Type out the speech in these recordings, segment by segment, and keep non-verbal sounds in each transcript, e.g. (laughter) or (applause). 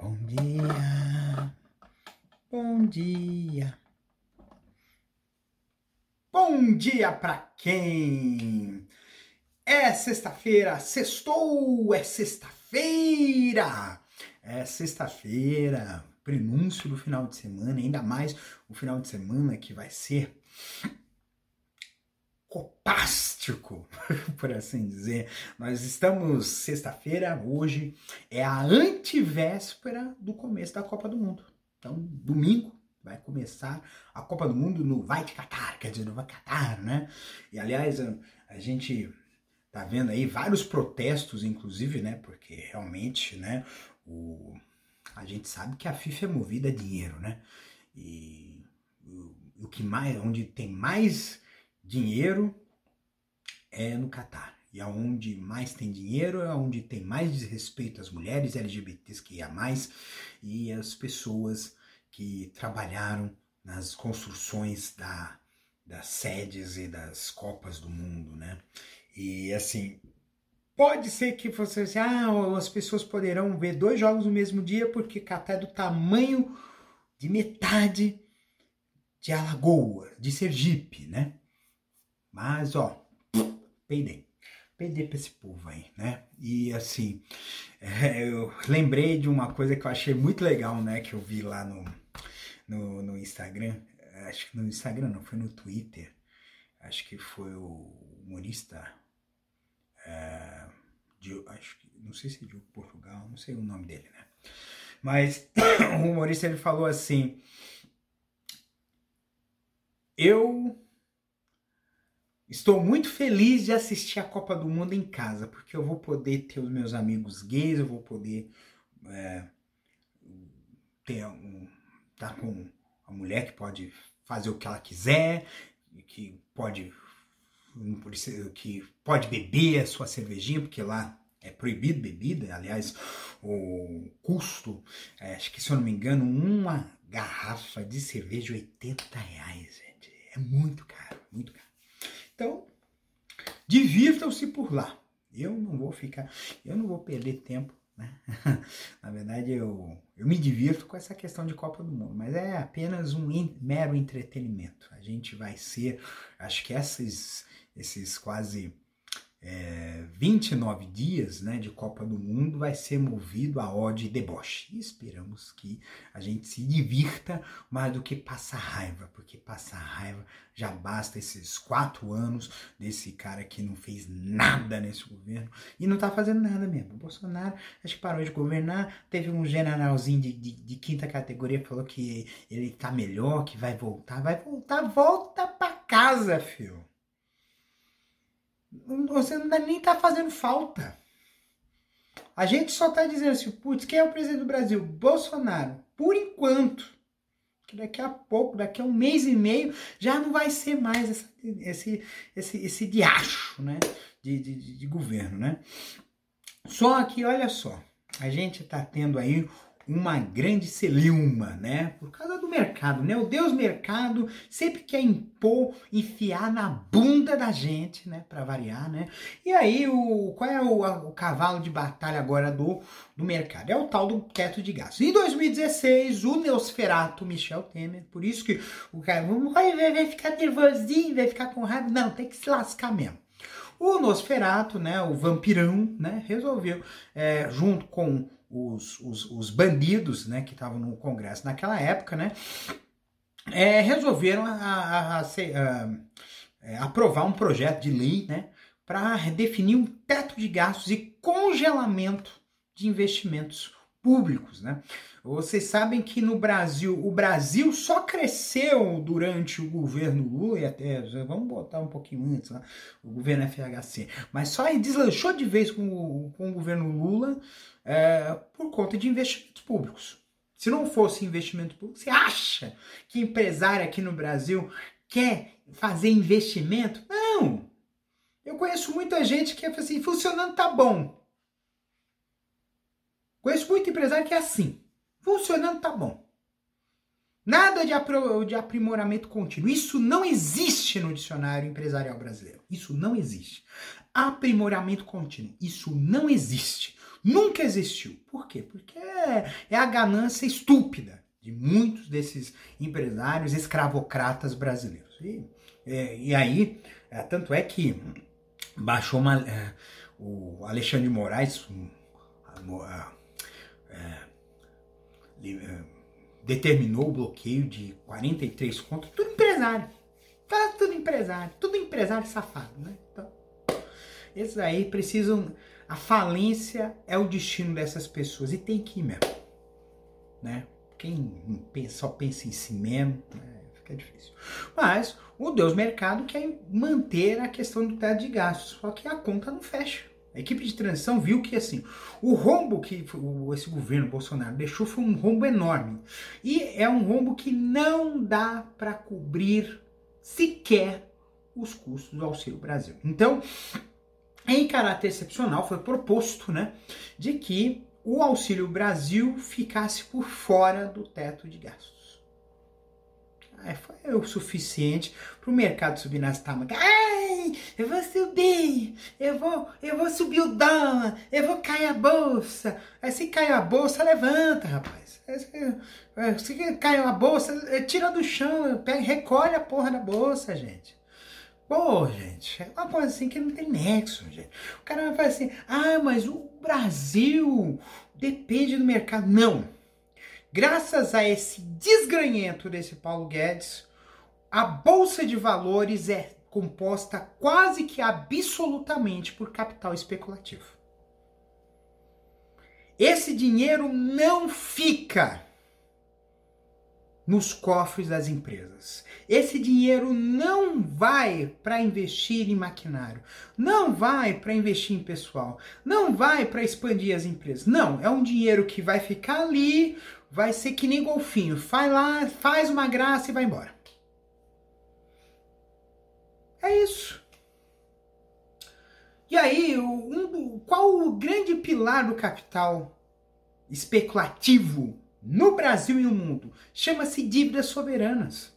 Bom dia. Bom dia. Bom dia pra quem? É sexta-feira, sextou, é sexta-feira. É sexta-feira, prenúncio do final de semana, ainda mais o final de semana que vai ser copástico, (laughs) por assim dizer. Nós estamos sexta-feira, hoje é a antivéspera do começo da Copa do Mundo. Então, domingo vai começar a Copa do Mundo no Vai de Catar, quer dizer, no Vai Catar, né? E aliás, a gente tá vendo aí vários protestos, inclusive, né? Porque realmente, né, o, a gente sabe que a FIFA é movida a dinheiro, né? E o, o que mais, onde tem mais dinheiro é no Catar. E aonde mais tem dinheiro é onde tem mais desrespeito às mulheres LGBTs que há mais e as pessoas que trabalharam nas construções da, das sedes e das Copas do Mundo, né? E assim, pode ser que você assim, ah, as pessoas poderão ver dois jogos no mesmo dia porque Catar é do tamanho de metade de Alagoas, de Sergipe, né? Mas, ó, peidei. Peidei pra esse povo aí, né? E assim, é, eu lembrei de uma coisa que eu achei muito legal, né? Que eu vi lá no, no, no Instagram. Acho que no Instagram não, foi no Twitter. Acho que foi o humorista. É, de, acho que, não sei se é de Portugal, não sei o nome dele, né? Mas (coughs) o humorista ele falou assim: Eu Estou muito feliz de assistir a Copa do Mundo em casa, porque eu vou poder ter os meus amigos gays, eu vou poder é, ter um, tá com a mulher que pode fazer o que ela quiser, que pode que pode beber a sua cervejinha, porque lá é proibido bebida, aliás, o custo, é, acho que se eu não me engano, uma garrafa de cerveja 80 reais, gente. É muito caro, muito caro. Então, divirtam-se por lá. Eu não vou ficar, eu não vou perder tempo, né? (laughs) Na verdade, eu, eu me divirto com essa questão de Copa do Mundo, mas é apenas um in, mero entretenimento. A gente vai ser, acho que esses, esses quase é, 29 dias né, de Copa do Mundo vai ser movido a ódio e deboche. E esperamos que a gente se divirta mais do que passar raiva, porque passar raiva já basta esses quatro anos desse cara que não fez nada nesse governo e não tá fazendo nada mesmo. O Bolsonaro acho que parou de governar, teve um generalzinho de, de, de quinta categoria falou que ele tá melhor, que vai voltar, vai voltar, volta pra casa, filho você não nem tá fazendo falta. A gente só tá dizendo assim, putz, quem é o presidente do Brasil? Bolsonaro. Por enquanto. Que daqui a pouco, daqui a um mês e meio, já não vai ser mais essa, esse, esse, esse diacho, né? De, de, de governo, né? Só que, olha só, a gente tá tendo aí uma grande celeuma, né? Por causa do mercado, né? O Deus mercado sempre quer impor, enfiar na bunda da gente, né? Para variar, né? E aí, o, qual é o, o, cavalo de batalha agora do, do mercado? É o tal do teto de gastos. Em 2016, o Neosferato Michel Temer, por isso que o cara vai, ficar nervosinho, vai ficar com raiva. Não, tem que se lascar mesmo. O Nosferato, né, o vampirão, né, resolveu, é, junto com os, os, os bandidos né, que estavam no Congresso naquela época, né, é, resolveram a, a, a, é, aprovar um projeto de lei né, para definir um teto de gastos e congelamento de investimentos públicos, né? Vocês sabem que no Brasil, o Brasil só cresceu durante o governo Lula e até, vamos botar um pouquinho antes, né? o governo FHC, mas só deslanchou de vez com o, com o governo Lula é, por conta de investimentos públicos. Se não fosse investimento público, você acha que empresário aqui no Brasil quer fazer investimento? Não! Eu conheço muita gente que é assim, funcionando tá bom. Conheço muito empresário que é assim. Funcionando tá bom. Nada de, de aprimoramento contínuo. Isso não existe no dicionário empresarial brasileiro. Isso não existe. Aprimoramento contínuo. Isso não existe. Nunca existiu. Por quê? Porque é, é a ganância estúpida de muitos desses empresários escravocratas brasileiros. E, é, e aí, é, tanto é que baixou uma, é, o Alexandre de Moraes, um, é, determinou o bloqueio de 43 contos, tudo empresário. Tá tudo empresário, tudo empresário safado, né? Então, esses aí precisam. A falência é o destino dessas pessoas e tem que ir mesmo, né? Quem só pensa em si mesmo, né? fica difícil. Mas o Deus Mercado quer manter a questão do teto de gastos, só que a conta não fecha. A equipe de transição viu que assim, o rombo que esse governo Bolsonaro deixou foi um rombo enorme. E é um rombo que não dá para cobrir sequer os custos do Auxílio Brasil. Então, em caráter excepcional, foi proposto né, de que o Auxílio Brasil ficasse por fora do teto de gastos. Foi o suficiente para o mercado subir nas tamas. Ai, eu vou subir, eu vou, eu vou subir o dólar, eu vou cair a bolsa. Aí se cai a bolsa, levanta, rapaz. Se caiu a bolsa, eh, tira do chão, pega, recolhe a porra da bolsa, gente. Pô, gente, é uma coisa assim que não tem nexo, gente. O cara vai falar assim, ah, mas o Brasil depende do mercado. Não. Graças a esse desgranhento desse Paulo Guedes, a bolsa de valores é composta quase que absolutamente por capital especulativo. Esse dinheiro não fica nos cofres das empresas. Esse dinheiro não vai para investir em maquinário, não vai para investir em pessoal, não vai para expandir as empresas. Não, é um dinheiro que vai ficar ali vai ser que nem golfinho. Vai lá, faz uma graça e vai embora. É isso. E aí, um, qual o grande pilar do capital especulativo no Brasil e no mundo? Chama-se dívidas soberanas.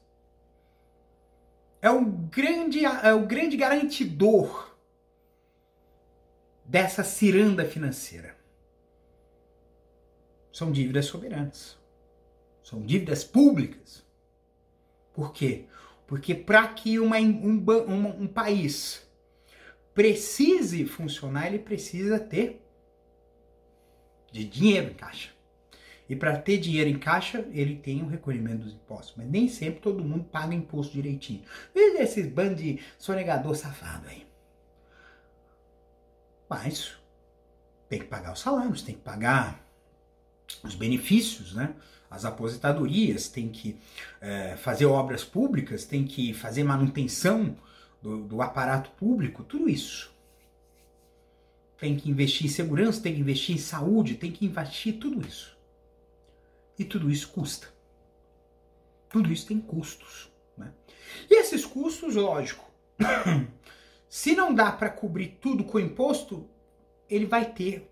É o grande, é o grande garantidor dessa ciranda financeira são dívidas soberanas. São dívidas públicas. Por quê? Porque para que uma, um, um, um país precise funcionar, ele precisa ter de dinheiro em caixa. E para ter dinheiro em caixa, ele tem o recolhimento dos impostos. Mas nem sempre todo mundo paga imposto direitinho. Veja esses bandos de sonegador safado aí. Mas tem que pagar os salários, tem que pagar os benefícios, né? as aposentadorias, tem que é, fazer obras públicas, tem que fazer manutenção do, do, aparato público, tudo isso. Tem que investir em segurança, tem que investir em saúde, tem que investir tudo isso. E tudo isso custa. Tudo isso tem custos. Né? E esses custos, lógico, (coughs) se não dá para cobrir tudo com imposto, ele vai ter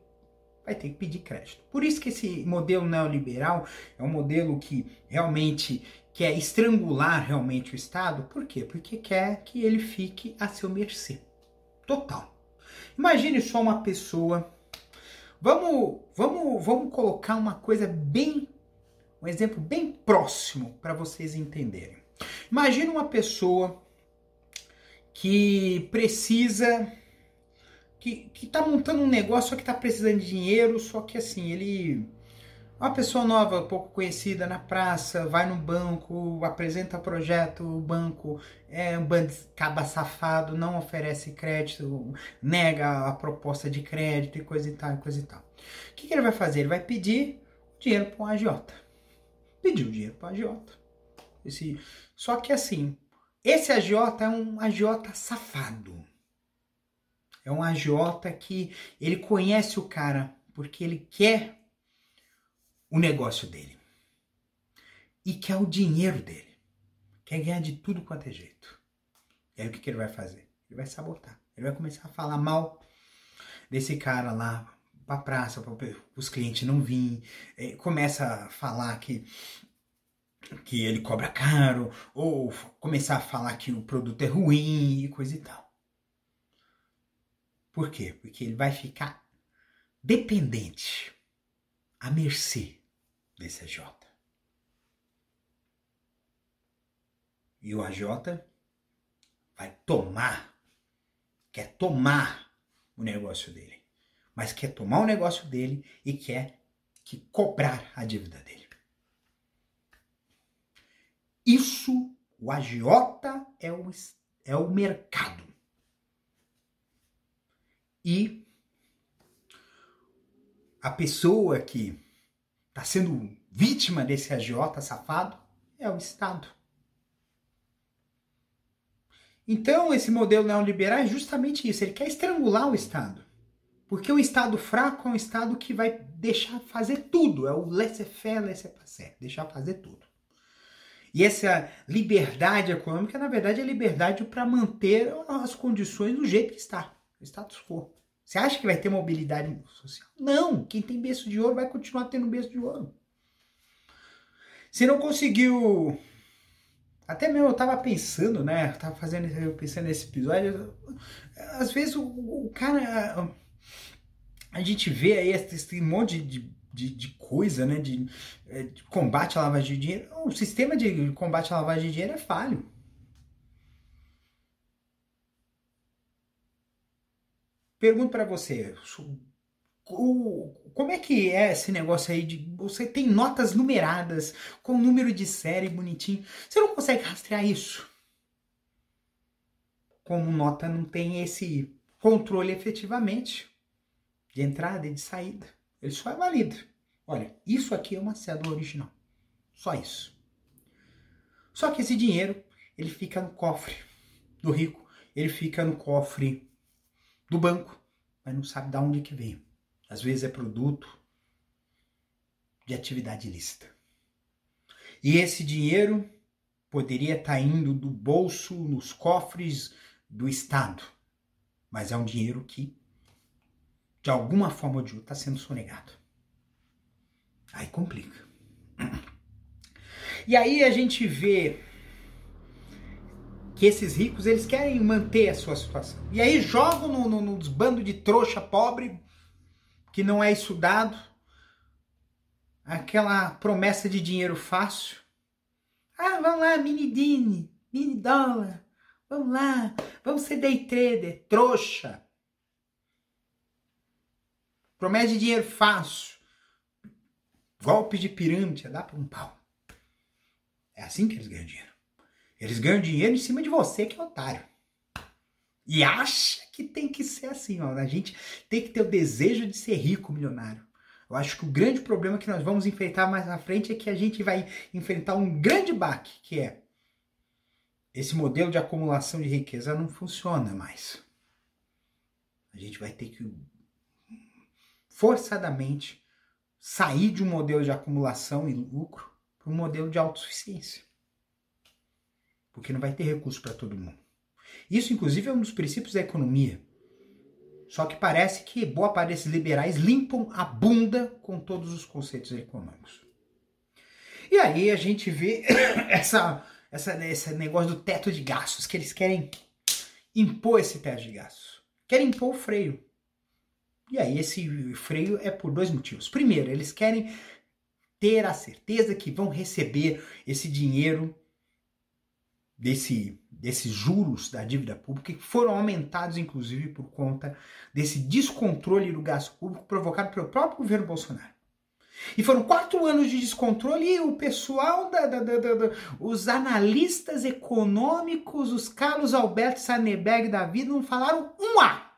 vai ter que pedir crédito. Por isso que esse modelo neoliberal é um modelo que realmente quer estrangular realmente o Estado. Por quê? Porque quer que ele fique a seu mercê. Total. Imagine só uma pessoa. Vamos, vamos, vamos colocar uma coisa bem, um exemplo bem próximo para vocês entenderem. Imagine uma pessoa que precisa que, que tá montando um negócio, só que tá precisando de dinheiro, só que assim, ele. Uma pessoa nova, pouco conhecida na praça, vai no banco, apresenta projeto, o banco é um caba safado, não oferece crédito, nega a proposta de crédito e coisa e tal, coisa e tal. O que, que ele vai fazer? Ele vai pedir dinheiro para um agiota. Pediu dinheiro para um agiota. Esse, só que assim, esse agiota é um agiota safado. É um agiota que ele conhece o cara porque ele quer o negócio dele. E quer o dinheiro dele. Quer ganhar de tudo quanto é jeito. E aí o que, que ele vai fazer? Ele vai sabotar. Ele vai começar a falar mal desse cara lá pra praça, para os clientes não virem. É, começa a falar que que ele cobra caro, ou começar a falar que o produto é ruim e coisa e tal. Por quê? Porque ele vai ficar dependente, à mercê desse AJ. E o AJ vai tomar, quer tomar o negócio dele, mas quer tomar o negócio dele e quer que cobrar a dívida dele. Isso, o agiota é o, é o mercado. E a pessoa que está sendo vítima desse agiota safado é o Estado. Então, esse modelo neoliberal é justamente isso. Ele quer estrangular o Estado. Porque o Estado fraco é um Estado que vai deixar fazer tudo. É o laissez-faire, laissez-passer. Deixar fazer tudo. E essa liberdade econômica, na verdade, é liberdade para manter as condições do jeito que está, status quo. Você acha que vai ter mobilidade social? Não! Quem tem berço de ouro vai continuar tendo berço de ouro. Se não conseguiu. Até mesmo eu tava pensando, né? Eu tava fazendo, eu pensando nesse episódio. Às vezes o, o cara. A gente vê aí esse monte de de, de coisa, né? De, é, de, combate à lavagem de dinheiro. O sistema de combate à lavagem de dinheiro é falho. Pergunto para você, como é que é esse negócio aí de você tem notas numeradas com número de série bonitinho? Você não consegue rastrear isso? Como nota não tem esse controle efetivamente de entrada e de saída. Ele só é válido. Olha, isso aqui é uma cédula original. Só isso. Só que esse dinheiro, ele fica no cofre do rico, ele fica no cofre do banco, mas não sabe de onde que veio. Às vezes é produto de atividade ilícita. E esse dinheiro poderia estar tá indo do bolso nos cofres do Estado, mas é um dinheiro que de alguma forma ou de outra, está sendo sonegado. Aí complica. (clears throat) E aí a gente vê que esses ricos eles querem manter a sua situação. E aí jogam no, no, nos bandos de trouxa pobre que não é estudado aquela promessa de dinheiro fácil. Ah, vamos lá, mini dini, mini dólar. Vamos lá, vamos ser day trader, trouxa. Promete dinheiro fácil. Golpe de pirâmide, dá para um pau. É assim que eles ganham dinheiro. Eles ganham dinheiro em cima de você que é otário. E acha que tem que ser assim, ó. A gente tem que ter o desejo de ser rico, milionário. Eu acho que o grande problema que nós vamos enfrentar mais na frente é que a gente vai enfrentar um grande baque, que é esse modelo de acumulação de riqueza não funciona mais. A gente vai ter que forçadamente sair de um modelo de acumulação e lucro para um modelo de autossuficiência. Porque não vai ter recurso para todo mundo. Isso, inclusive, é um dos princípios da economia. Só que parece que boa parte desses liberais limpam a bunda com todos os conceitos econômicos. E aí a gente vê (coughs) essa, essa, esse negócio do teto de gastos, que eles querem impor esse teto de gastos. Querem impor o freio. E aí esse freio é por dois motivos. Primeiro, eles querem ter a certeza que vão receber esse dinheiro desse desses juros da dívida pública que foram aumentados inclusive por conta desse descontrole do gasto público provocado pelo próprio governo Bolsonaro. E foram quatro anos de descontrole e o pessoal, da, da, da, os analistas econômicos, os Carlos Alberto Sarneberg da vida não falaram um A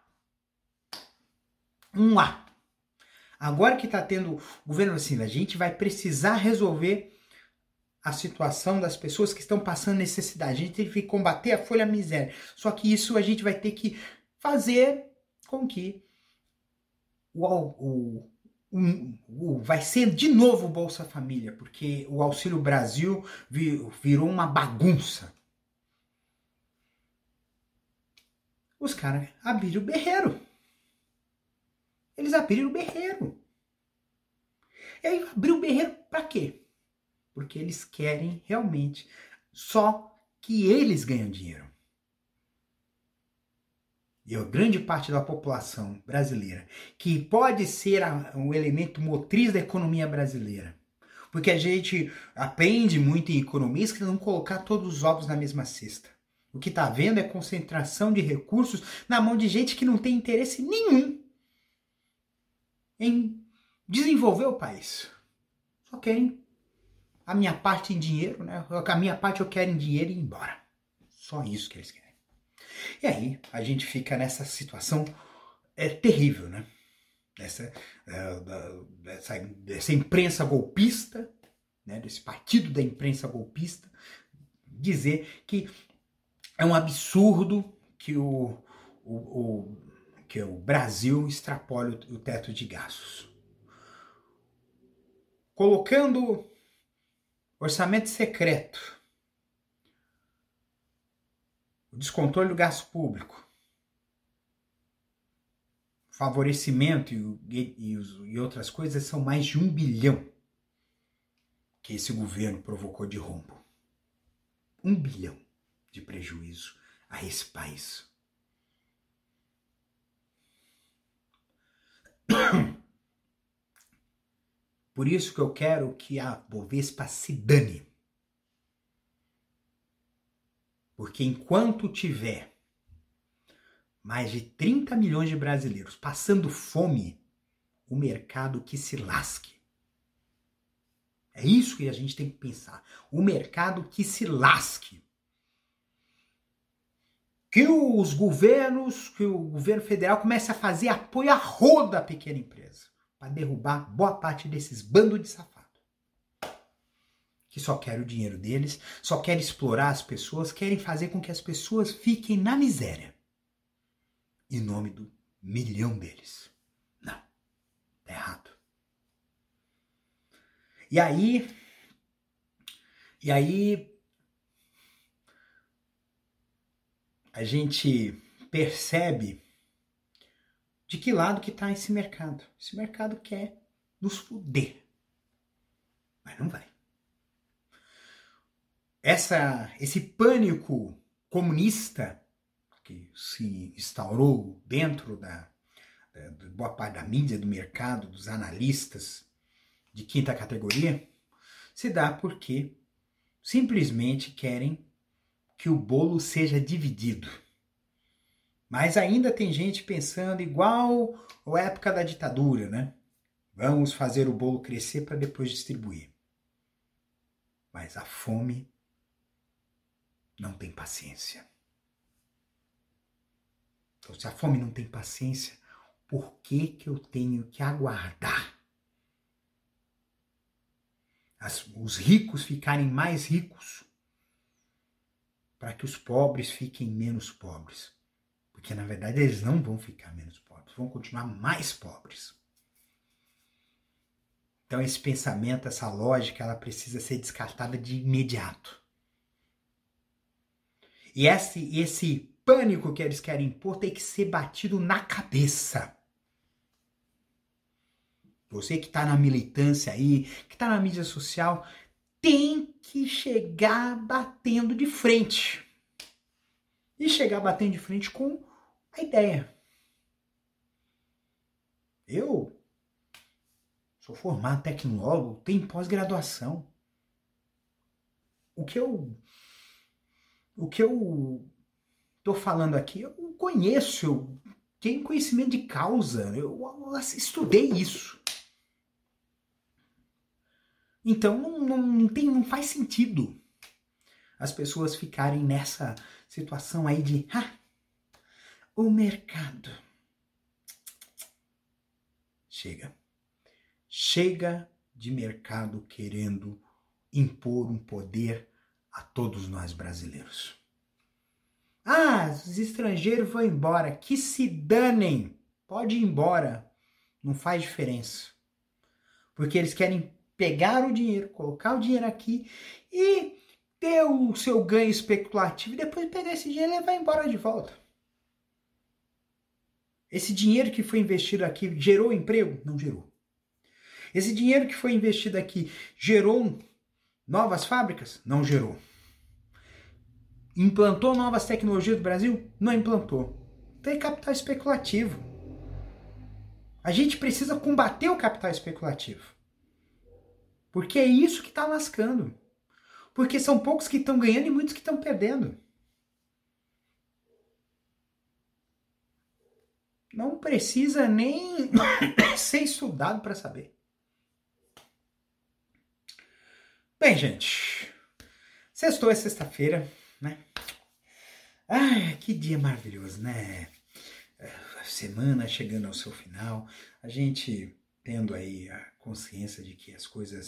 um A. Agora que está tendo o governo assim, a gente vai precisar resolver a situação das pessoas que estão passando necessidade. A gente tem que combater a folha miséria. Só que isso a gente vai ter que fazer com que o, o, o, o vai ser de novo o Bolsa Família, porque o Auxílio Brasil virou uma bagunça. Os caras abriram o berreiro. Eles abriram o berreiro. E aí abriu o berreiro para quê? Porque eles querem realmente só que eles ganham dinheiro. E a grande parte da população brasileira, que pode ser um elemento motriz da economia brasileira. Porque a gente aprende muito em economia que não colocar todos os ovos na mesma cesta. O que está vendo é concentração de recursos na mão de gente que não tem interesse nenhum em desenvolver o país. Só querem a minha parte em dinheiro, né? A minha parte eu quero em dinheiro e ir embora. Só isso que eles querem. E aí a gente fica nessa situação é terrível, né? Dessa, é, dessa, dessa imprensa golpista, né? desse partido da imprensa golpista, dizer que é um absurdo que o, o, o que o Brasil extrapole o teto de gastos. Colocando Orçamento secreto. O descontrole do gasto público. Favorecimento e, e, e outras coisas são mais de um bilhão que esse governo provocou de rombo. Um bilhão de prejuízo a esse país. (coughs) Por isso que eu quero que a Bovespa se dane. Porque enquanto tiver mais de 30 milhões de brasileiros passando fome, o mercado que se lasque. É isso que a gente tem que pensar. O mercado que se lasque. Que os governos, que o governo federal comece a fazer apoio a roda à pequena empresa para derrubar boa parte desses bandos de safado. Que só querem o dinheiro deles, só querem explorar as pessoas, querem fazer com que as pessoas fiquem na miséria. Em nome do milhão deles. Não. Tá errado. E aí. E aí. A gente percebe de que lado que está esse mercado. Esse mercado quer nos fuder. Mas não vai. Essa, esse pânico comunista que se instaurou dentro da, da, da boa parte da mídia, do mercado, dos analistas de quinta categoria, se dá porque simplesmente querem que o bolo seja dividido. Mas ainda tem gente pensando igual a época da ditadura, né? Vamos fazer o bolo crescer para depois distribuir. Mas a fome não tem paciência. Então, se a fome não tem paciência, por que, que eu tenho que aguardar As, os ricos ficarem mais ricos para que os pobres fiquem menos pobres? Porque na verdade eles não vão ficar menos pobres, vão continuar mais pobres. Então esse pensamento, essa lógica, ela precisa ser descartada de imediato. E esse, esse pânico que eles querem impor tem que ser batido na cabeça. Você que está na militância aí, que está na mídia social, tem que chegar batendo de frente. E chegar batendo de frente com a ideia. Eu sou formado tecnólogo, tenho pós-graduação. O que eu o que eu tô falando aqui, eu conheço, eu tenho conhecimento de causa, eu estudei isso. Então não, não, não, tem, não faz sentido as pessoas ficarem nessa situação aí de ah, o mercado. Chega. Chega de mercado querendo impor um poder a todos nós brasileiros. Ah, os estrangeiros vão embora, que se danem. Pode ir embora, não faz diferença. Porque eles querem pegar o dinheiro, colocar o dinheiro aqui e ter o seu ganho especulativo e depois pegar esse dinheiro e levar embora de volta. Esse dinheiro que foi investido aqui gerou emprego? Não gerou. Esse dinheiro que foi investido aqui gerou novas fábricas? Não gerou. Implantou novas tecnologias do Brasil? Não implantou. Tem capital especulativo. A gente precisa combater o capital especulativo. Porque é isso que está lascando. Porque são poucos que estão ganhando e muitos que estão perdendo. Não precisa nem (coughs) ser estudado para saber. Bem, gente, sextou é sexta-feira né? Ai, que dia maravilhoso, né? A semana chegando ao seu final, a gente tendo aí a consciência de que as coisas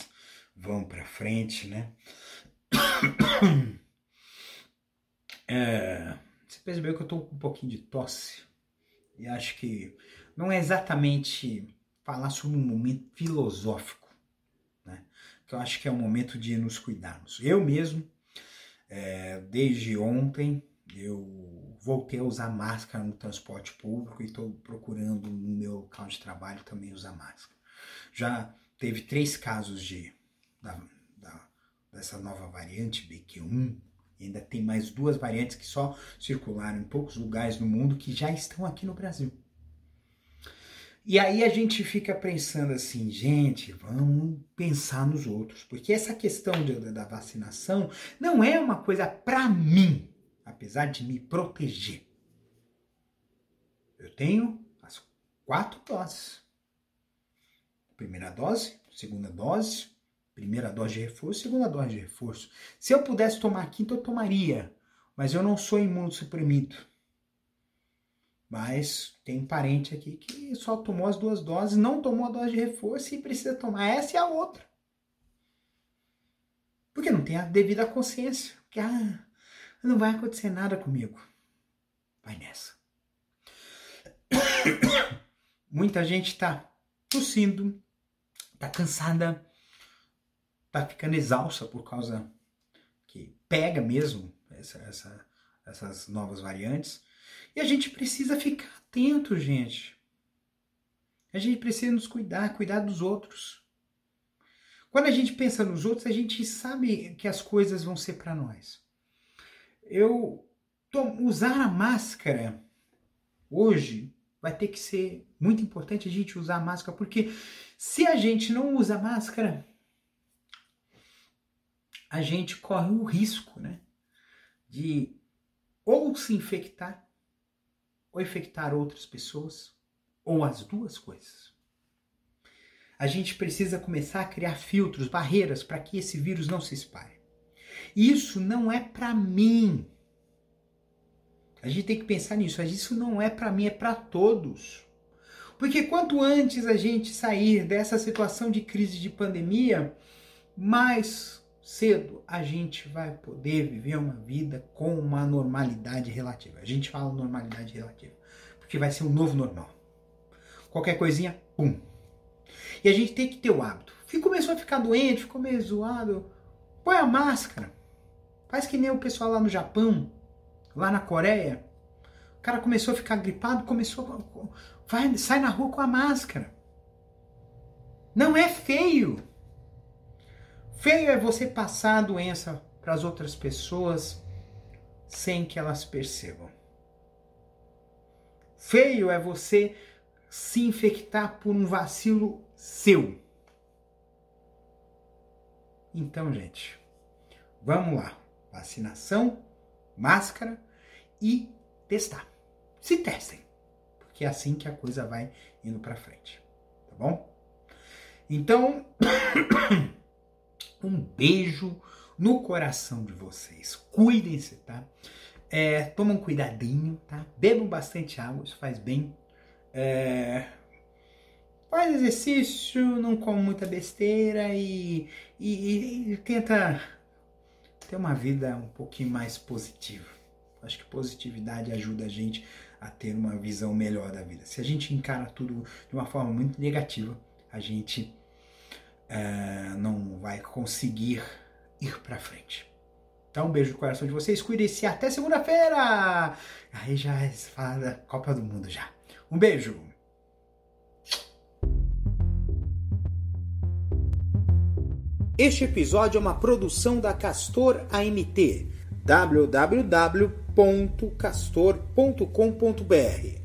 vão para frente, né? (coughs) É, você percebeu que eu tô com um pouquinho de tosse e acho que não é exatamente falar sobre um momento filosófico, né? Que eu acho que é o momento de nos cuidarmos. Eu mesmo é, desde ontem eu voltei a usar máscara no transporte público e estou procurando no meu local de trabalho também usar máscara. Já teve três casos de da, da, dessa nova variante BQ1 e ainda tem mais duas variantes que só circularam em poucos lugares no mundo que já estão aqui no Brasil. E aí a gente fica pensando assim, gente, vamos pensar nos outros, porque essa questão de, da vacinação não é uma coisa para mim, apesar de me proteger. Eu tenho as quatro doses. Primeira dose, segunda dose, primeira dose de reforço, segunda dose de reforço. Se eu pudesse tomar a quinta, eu tomaria, mas eu não sou imunossuprimido. Mas tem parente aqui que só tomou as duas doses, não tomou a dose de reforço e precisa tomar essa e a outra. Porque não tem a devida consciência. Que ah, não vai acontecer nada comigo. Vai nessa. (coughs) Muita gente está tossindo, está cansada, está ficando exausta por causa que pega mesmo essa, essa, essas novas variantes. E a gente precisa ficar atento, gente. A gente precisa nos cuidar, cuidar dos outros. Quando a gente pensa nos outros, a gente sabe que as coisas vão ser para nós. Eu usar a máscara hoje vai ter que ser muito importante a gente usar a máscara, porque se a gente não usa máscara, a gente corre o risco, né, de ou se infectar ou infectar outras pessoas, ou as duas coisas. A gente precisa começar a criar filtros, barreiras para que esse vírus não se espalhe. Isso não é para mim. A gente tem que pensar nisso. Isso não é para mim, é para todos. Porque quanto antes a gente sair dessa situação de crise de pandemia, mais cedo a gente vai poder viver uma vida com uma normalidade relativa. A gente fala normalidade relativa, porque vai ser um novo normal. Qualquer coisinha, pum. E a gente tem que ter o hábito. Começou a ficar doente, ficou meio zoado, põe a máscara. Faz que nem o pessoal lá no Japão, lá na Coreia. O cara começou a ficar gripado, começou a... vai, sai na rua com a máscara. Não é feio. Feio é você passar a doença para as outras pessoas sem que elas percebam. Feio é você se infectar por um vacilo seu. Então, gente, vamos lá. Vacinação, máscara e testar. Se testem, porque é assim que a coisa vai indo para frente, tá bom? Então, (coughs) Um beijo no coração de vocês. Cuidem-se, tá? É, tomam cuidadinho, tá? Bebam bastante água, isso faz bem. É, faz exercício, não come muita besteira e, e, e tenta ter uma vida um pouquinho mais positiva. Acho que positividade ajuda a gente a ter uma visão melhor da vida. Se a gente encara tudo de uma forma muito negativa, a gente é, não vai conseguir ir para frente. Então, um beijo no coração de vocês, cuidem-se até segunda-feira! Aí já é fala da Copa do Mundo já. Um beijo! Este episódio é uma produção da Castor AMT www.castor.com.br.